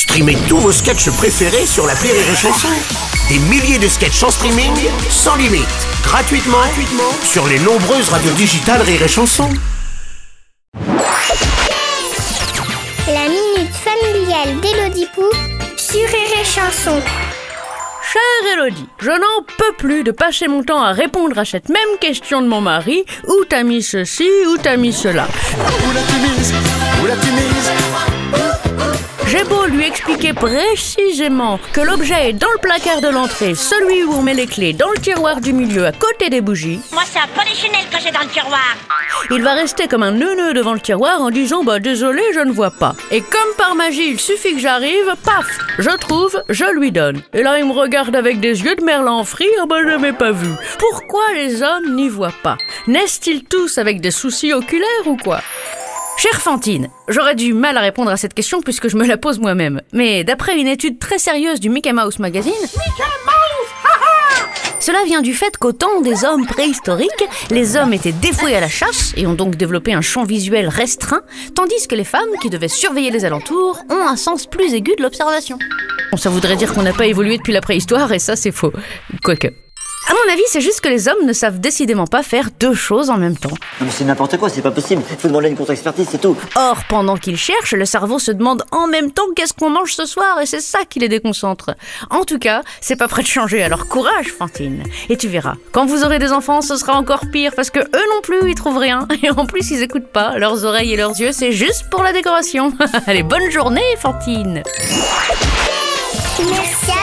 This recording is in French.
Streamez tous vos sketchs préférés sur la Rire et Chanson. Des milliers de sketchs en streaming, sans limite, gratuitement, gratuitement sur les nombreuses radios digitales Rire et Chanson. La minute familiale d'Élodie Pou sur Rire et Chanson. Chère Elodie, je n'en peux plus de passer mon temps à répondre à cette même question de mon mari. Où t'as mis ceci, où t'as mis cela? Où l'as-tu mise? Où l'as-tu mise? Expliquer précisément que l'objet est dans le placard de l'entrée, celui où on met les clés, dans le tiroir du milieu, à côté des bougies, Moi, c'est un polichinelle que j'ai dans le tiroir. il va rester comme un neuneu devant le tiroir en disant Bah désolé, je ne vois pas. Et comme par magie, il suffit que j'arrive, paf, je trouve, je lui donne. Et là, il me regarde avec des yeux de merlan frit, ah bah je n'ai pas vu. Pourquoi les hommes n'y voient pas? Naissent-ils tous avec des soucis oculaires ou quoi? Chère Fantine, j'aurais du mal à répondre à cette question puisque je me la pose moi-même. Mais d'après une étude très sérieuse du Mickey Mouse Magazine, cela vient du fait qu'au temps des hommes préhistoriques, les hommes étaient dévoués à la chasse et ont donc développé un champ visuel restreint, tandis que les femmes, qui devaient surveiller les alentours, ont un sens plus aigu de l'observation. Bon, ça voudrait dire qu'on n'a pas évolué depuis la préhistoire et ça c'est faux. Quoique. À mon avis, c'est juste que les hommes ne savent décidément pas faire deux choses en même temps. Non, mais c'est n'importe quoi, c'est pas possible. Faut demander une contre-expertise, c'est tout. Or, pendant qu'ils cherchent, le cerveau se demande en même temps qu'est-ce qu'on mange ce soir et c'est ça qui les déconcentre. En tout cas, c'est pas prêt de changer, alors courage, Fantine. Et tu verras, quand vous aurez des enfants, ce sera encore pire parce que eux non plus, ils trouvent rien. Et en plus, ils écoutent pas. Leurs oreilles et leurs yeux, c'est juste pour la décoration. Allez, bonne journée, Fantine. Merci